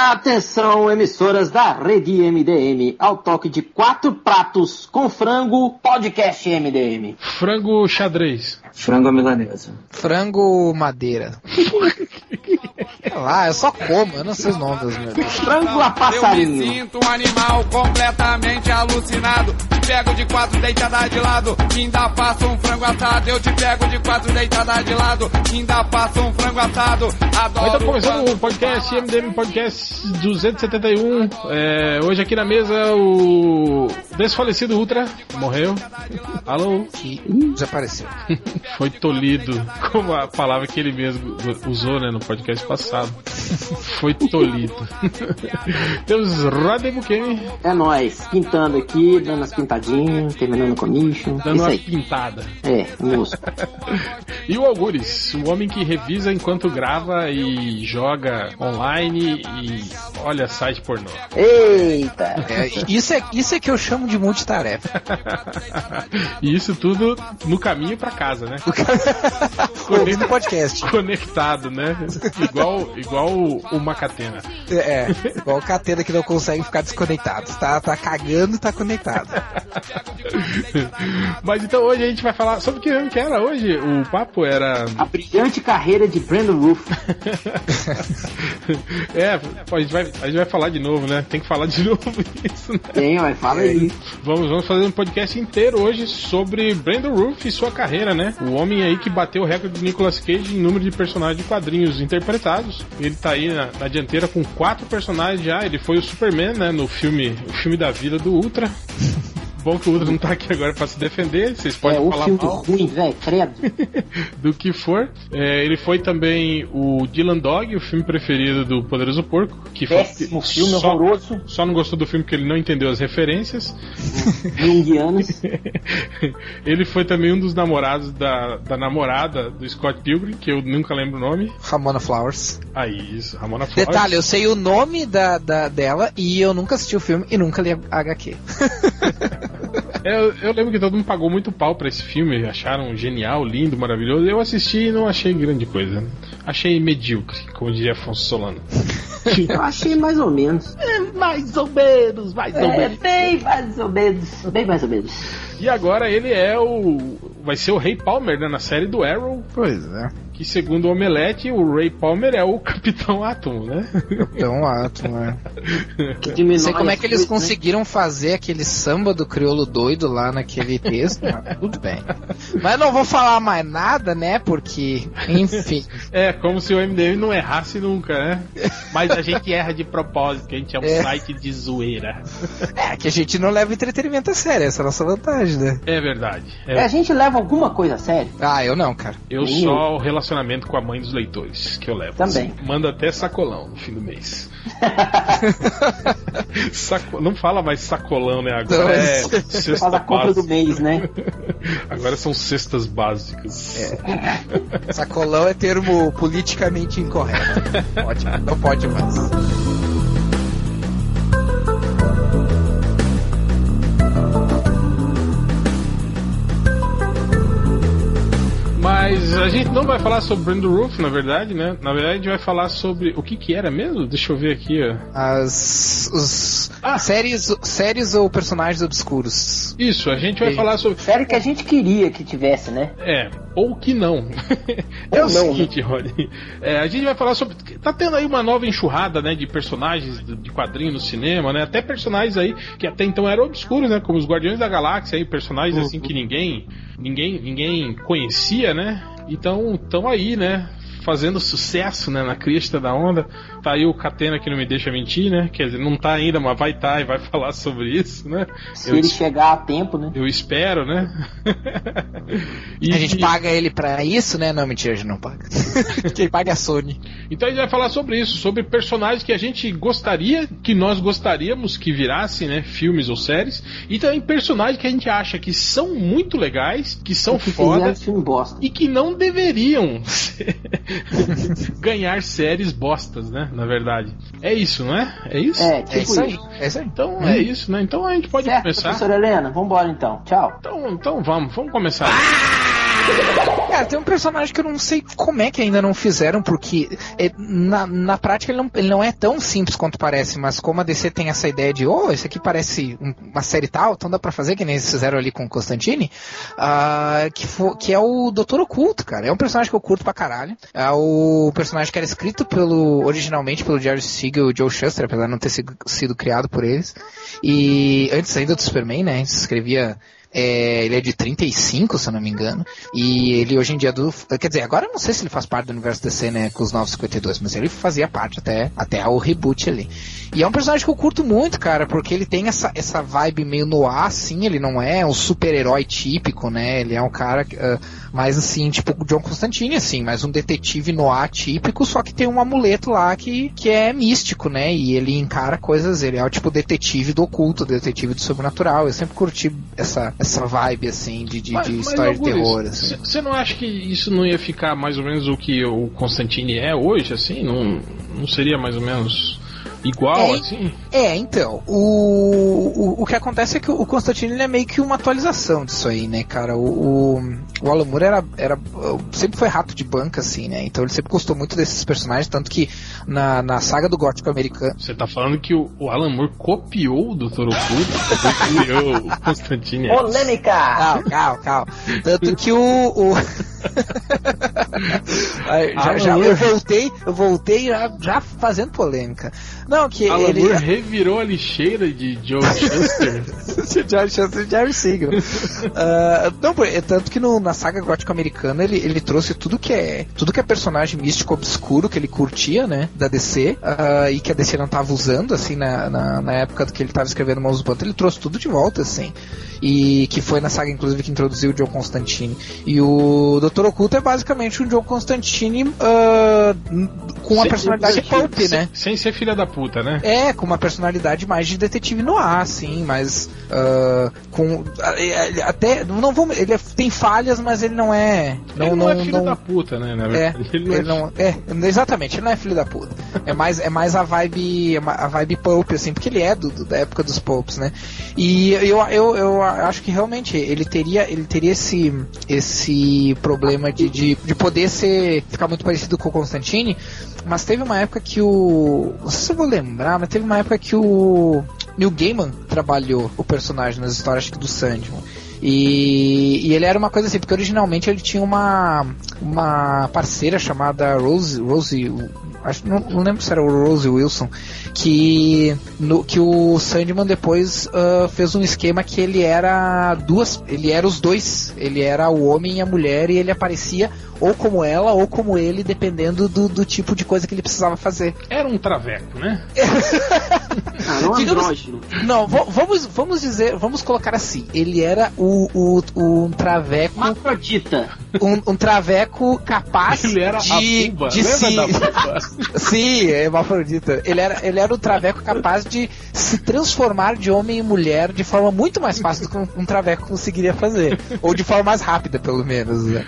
Atenção, emissoras da rede MDM, ao toque de quatro pratos com frango, podcast MDM. Frango xadrez. Frango milanesa. Frango madeira. Lá, eu só como, eu não sei os nomes dos meus. Frango a passarinho. Eu me sinto um animal completamente alucinado. Te pego de quatro deitada de lado, ainda faço um frango assado. Eu te pego de quatro deitada de lado, ainda faço um frango assado. Adoro. Então começando o podcast MDM Podcast 271. É, hoje aqui na mesa o desfalecido Ultra morreu. Alô? E desapareceu. Foi tolhido, como a palavra que ele mesmo usou né, no podcast passado. Foi tolhido. Temos Rodney Bukemi É nóis, pintando aqui, dando as pintadinhas, terminando o commission. dando uma pintada. É, moço. E o Algures, o homem que revisa enquanto grava e joga online e olha site pornô. Eita! É, isso, é, isso é que eu chamo de multitarefa. e isso tudo no caminho pra casa, né? Ouvindo podcast. Conectado, né? Igual, igual uma catena. É, igual o Catena que não consegue ficar desconectado. Tá, tá cagando e tá conectado. Mas então hoje a gente vai falar sobre o que mesmo que era hoje. O papo era. A brilhante carreira de Brandon Roof. é, pô, a gente, vai, a gente vai falar de novo, né? Tem que falar de novo isso, né? Tem, mas fala aí. Vamos, vamos fazer um podcast inteiro hoje sobre Brandon Roof e sua carreira, né? O homem aí que bateu o recorde de Nicolas Cage em número de personagens de quadrinhos interpretados. Ele tá aí na, na dianteira com quatro personagens já. Ele foi o Superman, né? No filme, o filme da vida do Ultra. Bom que o Ultra não tá aqui agora pra se defender. Vocês É podem o falar filme mal ruim, velho, credo. do que for. É, ele foi também o Dylan Dog, o filme preferido do Poderoso Porco. Que foi- Péssimo filme, só, horroroso. Só não gostou do filme porque ele não entendeu as referências. Jungianos. ele foi também um dos namorados da, da namorada do Scott Pilgrim, que eu nunca lembro o nome. Ramona Flowers. Aí, isso, Ramona Flowers. Detalhe, eu sei o nome da, da, dela e eu nunca assisti o filme e nunca li a HQ. É, eu, eu lembro que todo mundo pagou muito pau pra esse filme, acharam genial, lindo, maravilhoso. Eu assisti e não achei grande coisa. Achei medíocre, como diria Afonso Solano. Eu achei mais ou menos. mais ou menos, mais ou É, bem mais ou menos. Bem mais ou menos. E agora ele é o. Vai ser o Ray Palmer, né? Na série do Arrow. Pois é. Que segundo o Omelete, o Ray Palmer é o Capitão Átomo, né? Então, ato, né? Que diminui Não sei como é que eles né? conseguiram fazer aquele samba do crioulo doido lá naquele texto, mas tudo bem. Mas não vou falar mais nada, né? Porque, enfim. É, como se o MDM não errasse nunca, né? Mas a gente erra de propósito, que a gente é um É. site de zoeira. É que a gente não leva entretenimento a sério, essa é a nossa vantagem, né? É verdade. É, É, a gente leva alguma coisa a sério? Ah, eu não, cara. eu Nem só o relacionamento com a mãe dos leitores que eu levo. Também. Manda até sacolão no fim do mês. Saco- Não fala mais sacolão, né? Agora Não, é mas- cesta Faz a compra do mês, né? Agora são cestas básicas. Sacolão é termo politicamente incorreto. Pode, não pode mais. Gente não vai falar sobre Brandon Roof, na verdade, né? Na verdade, a gente vai falar sobre. O que que era mesmo? Deixa eu ver aqui, ó. As os Ah. séries, séries ou personagens obscuros. Isso, a gente vai falar sobre. Sério que a gente queria que tivesse, né? É, ou que não. é Ou o não, seguinte, Rony. É, a gente vai falar sobre. Tá tendo aí uma nova enxurrada, né? De personagens de de quadrinho no cinema, né? Até personagens aí que até então eram obscuros, né? Como os Guardiões da Galáxia aí, personagens assim que ninguém. Ninguém, ninguém conhecia, né? Então, estão aí, né? Fazendo sucesso, né? Na crista da onda. Tá aí o Catena que não me deixa mentir, né? Quer dizer, não tá ainda, mas vai tá e vai falar sobre isso, né? Se Eu ele chegar a tempo, né? Eu espero, né? E- A gente paga ele pra isso, né? Não, mentira, a gente não paga. Quem paga é a Sony. Então a gente vai falar sobre isso, sobre personagens que a gente gostaria, que nós gostaríamos que virassem, né, filmes ou séries, e também personagens que a gente acha que são muito legais, que são que fizeram foda e que não deveriam ganhar séries bostas, né, na verdade. É isso, não é? É isso? É, É tipo isso aí. É isso aí. Então é isso, né? Então a gente pode Certo, começar. professora Helena? Vambora então. Tchau. Então, então vamos, vamos começar. Cara, tem um personagem que eu não sei como é que ainda não fizeram, porque é, na, na prática ele não, ele não é tão simples quanto parece, mas como a DC tem essa ideia de, oh, esse aqui parece um, uma série tal, então dá pra fazer, que nem eles fizeram ali com o Constantine, uh, que, for, que é o Doutor Oculto, cara. É um personagem que eu curto pra caralho. É o personagem que era escrito pelo, originalmente pelo Jerry Siegel e Joe Shuster, apesar de não ter sido, sido criado por eles. E antes ainda do Superman, né, escrevia é, ele é de 35, se eu não me engano. E ele hoje em dia do. Quer dizer, agora eu não sei se ele faz parte do universo DC, né? Com os 952, mas ele fazia parte até, até o reboot ali. E é um personagem que eu curto muito, cara, porque ele tem essa, essa vibe meio no ar, assim, ele não é um super-herói típico, né? Ele é um cara uh, mais assim, tipo o John Constantine, assim, mais um detetive no ar típico, só que tem um amuleto lá que, que é místico, né? E ele encara coisas, ele é o tipo detetive do oculto, detetive do sobrenatural. Eu sempre curti essa, essa vibe, assim, de, de, mas, de história de terror. Você assim. não acha que isso não ia ficar mais ou menos o que o Constantine é hoje, assim? Não, não seria mais ou menos igual, é, assim? É, então. O, o, o que acontece é que o Constantine é meio que uma atualização disso aí, né, cara? O, o, o Alan Moore era, era, sempre foi rato de banca, assim, né? Então ele sempre gostou muito desses personagens, tanto que na, na saga do gótico americano. Você tá falando que o, o Alan Moore copiou do Toro copiou o Constantine. Polêmica! Calma, calma, calma. Tanto que o. o... já, já, eu voltei, eu voltei já, já fazendo polêmica. Não, que Alan ele. Moore revirou a lixeira de Joe Shuster. George Shuster e Jerry Siegel. uh, não, é tanto que no, na saga gótica americana ele, ele trouxe tudo que é tudo que é personagem místico obscuro que ele curtia, né, da DC, uh, ah, e que a DC não tava usando, assim, na, na, na época que ele tava escrevendo do Panto, ele trouxe tudo de volta, assim e que foi na saga inclusive que introduziu o John Constantine. E o Doutor Oculto é basicamente um John Constantine uh, com uma sem, personalidade pulp, né? Sem ser filha da puta, né? É, com uma personalidade mais de detetive no ar, assim, mas uh, com até não vou ele é, tem falhas, mas ele não é não, ele não, não é filho não, da puta, né? É, ele, ele não, é, é, exatamente, ele não é filho da puta. É mais é mais a vibe a vibe pulp assim, porque ele é do, do da época dos pulps, né? E eu, eu, eu acho que realmente ele teria, ele teria esse, esse problema de, de, de poder ser ficar muito parecido com o Constantine, mas teve uma época que o. Não sei se eu vou lembrar, mas teve uma época que o Neil Gaiman trabalhou o personagem nas histórias do Sandman. E, e, ele era uma coisa assim, porque originalmente ele tinha uma, uma parceira chamada Rose, Rose acho, não, não, lembro se era o Rose Wilson, que, no, que o Sandman depois uh, fez um esquema que ele era duas, ele era os dois, ele era o homem e a mulher e ele aparecia ou como ela ou como ele, dependendo do, do tipo de coisa que ele precisava fazer. Era um traveco, né? ah, não Digamos, Não, vamos, vamos dizer, vamos colocar assim, ele era o, o, o um traveco... Mafrodita. Um, um traveco capaz ele era de, a de se... Sim, é Mafrodita. Ele era, ele era um traveco capaz de se transformar de homem em mulher de forma muito mais fácil do que um, um traveco conseguiria fazer. Ou de forma mais rápida, pelo menos, né?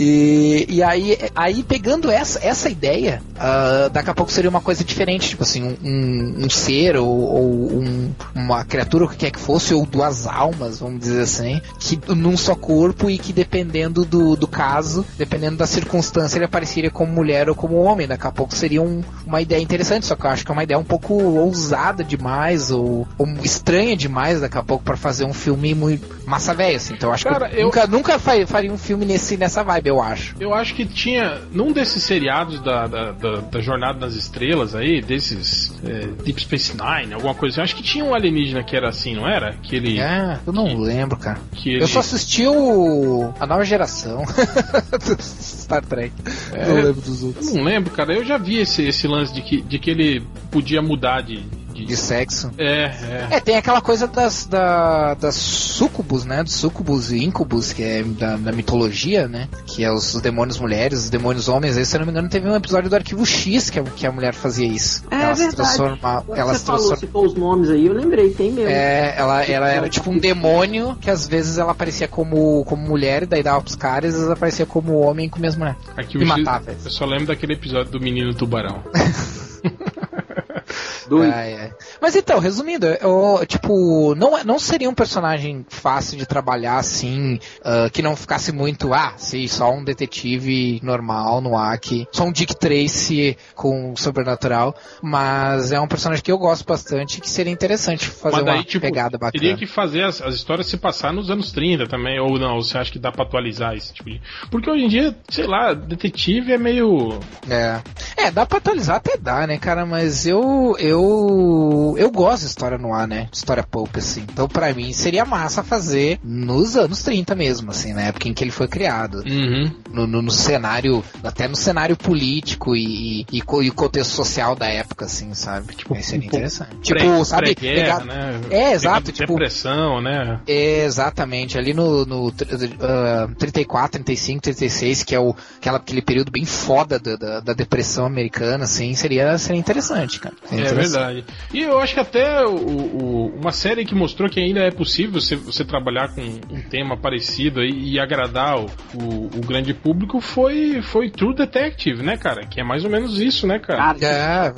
E, e aí, aí, pegando essa, essa ideia, uh, daqui a pouco seria uma coisa diferente, tipo assim, um, um ser ou, ou um, uma criatura, o que quer que fosse, ou duas almas, vamos dizer assim, que num só corpo e que dependendo do, do caso, dependendo da circunstância, ele apareceria como mulher ou como homem. Daqui a pouco seria um, uma ideia interessante, só que eu acho que é uma ideia um pouco ousada demais ou, ou estranha demais daqui a pouco para fazer um filme muito massa velha, assim. Então eu acho Cara, que eu, eu... nunca, nunca faria um filme nesse, nessa vibe eu acho. Eu acho que tinha, num desses seriados da, da, da, da Jornada nas Estrelas aí, desses é, Deep Space Nine, alguma coisa assim, eu acho que tinha um alienígena que era assim, não era? Que ele. É, eu não que, lembro, cara. Que ele... Eu só assisti o. a nova geração. Star Trek. É, não lembro dos outros. Eu não lembro, cara. Eu já vi esse, esse lance de que, de que ele podia mudar de, de, de sexo. É, é. É, tem aquela coisa das, da, das sucubus, né? Dos sucubus e incubus, que é da, da mitologia, né? Que é os, os, demônios mulheres, os demônios homens. Aí, se eu não me engano, teve um episódio do Arquivo X que a, que a mulher fazia isso. É, ela verdade. se transforma. Ela você se transforma... falou, citou os nomes aí, eu lembrei, tem mesmo. É, ela, ela era tipo um demônio que às vezes ela aparecia como, como mulher, e daí dava pros caras, e às vezes aparecia como homem comia as mulheres. Arquivo e matava. Eu só lembro daquele episódio do menino tubarão. Dois. Ah, é. Mas então, resumindo, eu, tipo, não, não seria um personagem fácil de trabalhar assim, ah, que não ficasse muito, ah, sim, só um detetive normal no AC, só um Dick Tracy com sobrenatural, mas é um personagem que eu gosto bastante que seria interessante fazer daí, uma tipo, pegada bacana. teria que fazer as, as histórias se passar nos anos 30 também, ou não? Você acha que dá pra atualizar esse tipo de. Porque hoje em dia, sei lá, detetive é meio. É. É, dá pra atualizar até dá, né, cara, mas eu eu eu gosto de história no ar, né? História pulp assim. Então pra mim seria massa fazer nos anos 30 mesmo, assim, na época em que ele foi criado. Uhum. No, no- no cenário, até no cenário político e, e, e contexto social da época, assim, sabe? Tipo, Aí seria um pouco interessante. Tipo, Pré- sabe? pré-guerra, pegar- né? É, exato, tipo- Depressão, né? É, exatamente, ali no, no uh, 34, 35, 36, que é o, aquela, aquele período bem foda da, da, da depressão americana, assim, seria, seria interessante, cara. Seria É interessante. Verdade. E eu acho que até o, o- uma série que mostrou que ainda é possível você, você trabalhar com um tema parecido aí e agradar o, o, o grande público foi, foi True Detective, né, cara? Que é mais ou menos isso, né, cara? Cara, É,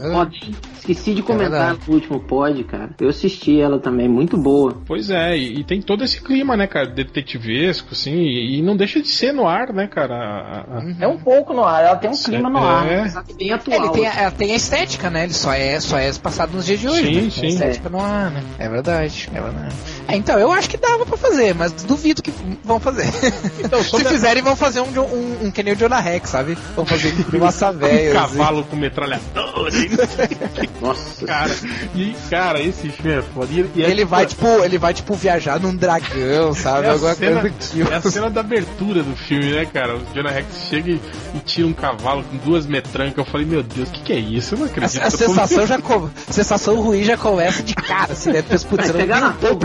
esqueci de comentar verdade. no último pod, cara. Eu assisti ela também, muito boa. Pois é, e, e tem todo esse clima, né, cara, detetivesco, assim, e, e não deixa de ser no ar, né, cara? A- a- É um pouco no ar, ela tem um clima no é. ar, que bem É, atual. ele tem, a- ela tem a estética, né? Ele só é, só é passado nos dias de hoje. Sim, né? Sim. A estética no ar, né? É verdade, é verdade. É, então, eu acho que dava pra fazer, mas duvido que vão fazer. Então, Se sobre a- fizerem, vão fazer um, um, um que nem o Jonah Rex, sabe? Vão fazer de massa um velha. assim. cavalo com metralhador, e- Nossa, cara. E, cara, esse filme é foda. E, e é, Ele vai, tipo, ele vai, tipo, viajar num dragão, sabe? É a, Alguma cena, coisa do tipo. é a cena da abertura do filme, né, cara? O Jonah Rex chega e, e tira um cavalo com duas metrancas. Eu falei, meu Deus, o que, que é isso? Eu não A, acredito. a tô- sensação já com, a sensação ruim já começa de cara, assim, né? Putz, eu não um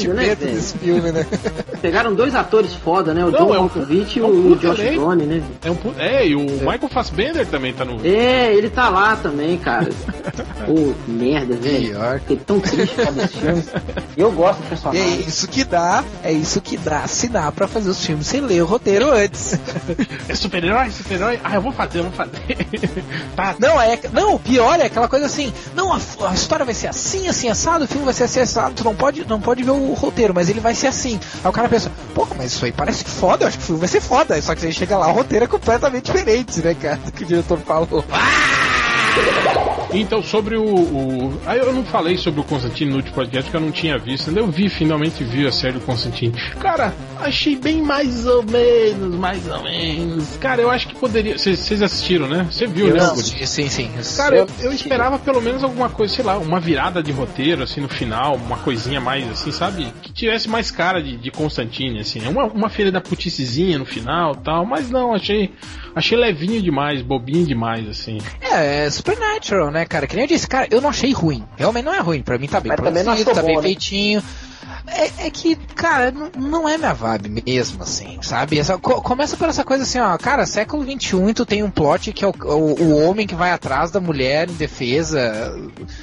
ainda, né, desse filme, né? pegaram dois atores foda, né? O Não, John é um- Malkovich e é um o puta Josh elenco. Brolin, né? É, um, é, e o Michael Fassbender também tá no. É, ele tá lá também, cara. Pô, merda, velho. Pior. Fiquei tão triste com esse filme. Eu gosto do E é personagem. isso que dá, é isso que dá assinar pra fazer os filmes sem ler o roteiro antes. É super-herói, super-herói? Ah, eu vou fazer, eu vou fazer. tá, Não, é. Não, o pior é aquela coisa assim, não, a, a história vai ser assim, assim, assado, o filme vai ser assim, assado, tu não pode, não pode ver o roteiro, mas ele vai ser assim. Aí o cara pensa, pô, mas isso aí parece foda, eu acho que o filme vai ser foda. Só que aí chega lá, o roteiro é completamente diferente, né, cara, que o diretor falou. Então, sobre o, o. Aí eu não falei sobre o Constantine no último podcast porque eu não tinha visto. Ainda eu vi, finalmente vi a série do Constantine. Cara, achei bem mais ou menos, mais ou menos. Cara, eu acho que poderia. Vocês assistiram, né? Você viu, né? Não, Guri? sim, sim. Cara, eu, eu esperava pelo menos alguma coisa, sei lá, uma virada de roteiro, assim, no final, uma coisinha mais, assim, sabe? Que tivesse mais cara de, de Constantine, assim. Uma, uma feira da puticezinha no final tal, mas não, achei, achei levinho demais, bobinho demais, assim. É, é Supernatural, né, cara? Que nem eu disse, cara, eu não achei ruim. Realmente não é ruim. Pra mim tá bem Mas produzido, tá bem bom, né? feitinho. É, é que, cara, não, não é minha vibe mesmo, assim, sabe? Essa- co- começa por essa coisa assim, ó, cara, século XXI e tu tem um plot que é o, o, o homem que vai atrás da mulher em defesa,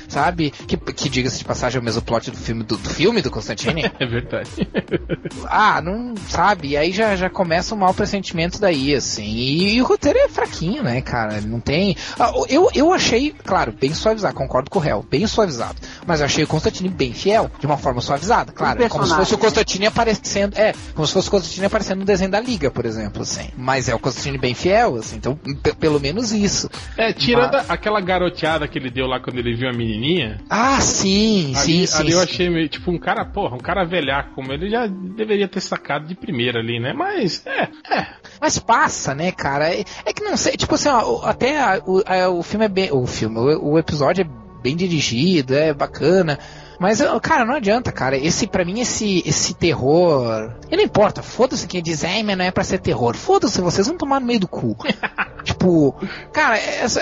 sabe? Que, que diga-se de passagem, é o mesmo plot do filme do, do filme do Constantine. É verdade. ah, não sabe? E aí já, já começa um mau pressentimento daí, assim. E, e o roteiro é fraquinho, né, cara? Não tem. Ah, eu, eu achei, claro, bem suavizado, concordo com o réu, bem suavizado. Mas eu achei o Constantine bem fiel, de uma forma suavizada, claro. Um como se fosse o? Constantine aparecendo. É, como se fosse o Constantine aparecendo no desenho da Liga, por exemplo, assim. Mas é o Constantine bem fiel, assim. Então, pelo menos isso. É, tirando aquela garoteada que ele deu lá quando ele viu a menininha. Ah, sim, sim, ali, sim. ali eu sim. achei meio, tipo, um cara, porra, um cara velhaco como ele já deveria ter sacado de primeira ali, né? Mas, é, é. Mas passa, né, cara? É, é que não sei, tipo assim, ó, até a- o, a- o filme é bem. O filme, o, o episódio é bem dirigido, é bacana. Mas, cara, não adianta, cara. Esse, pra mim, esse, esse terror. E não importa, foda-se quem diz, ai, mas não é pra ser terror. Foda-se, vocês vão tomar no meio do cu. tipo, cara, essa,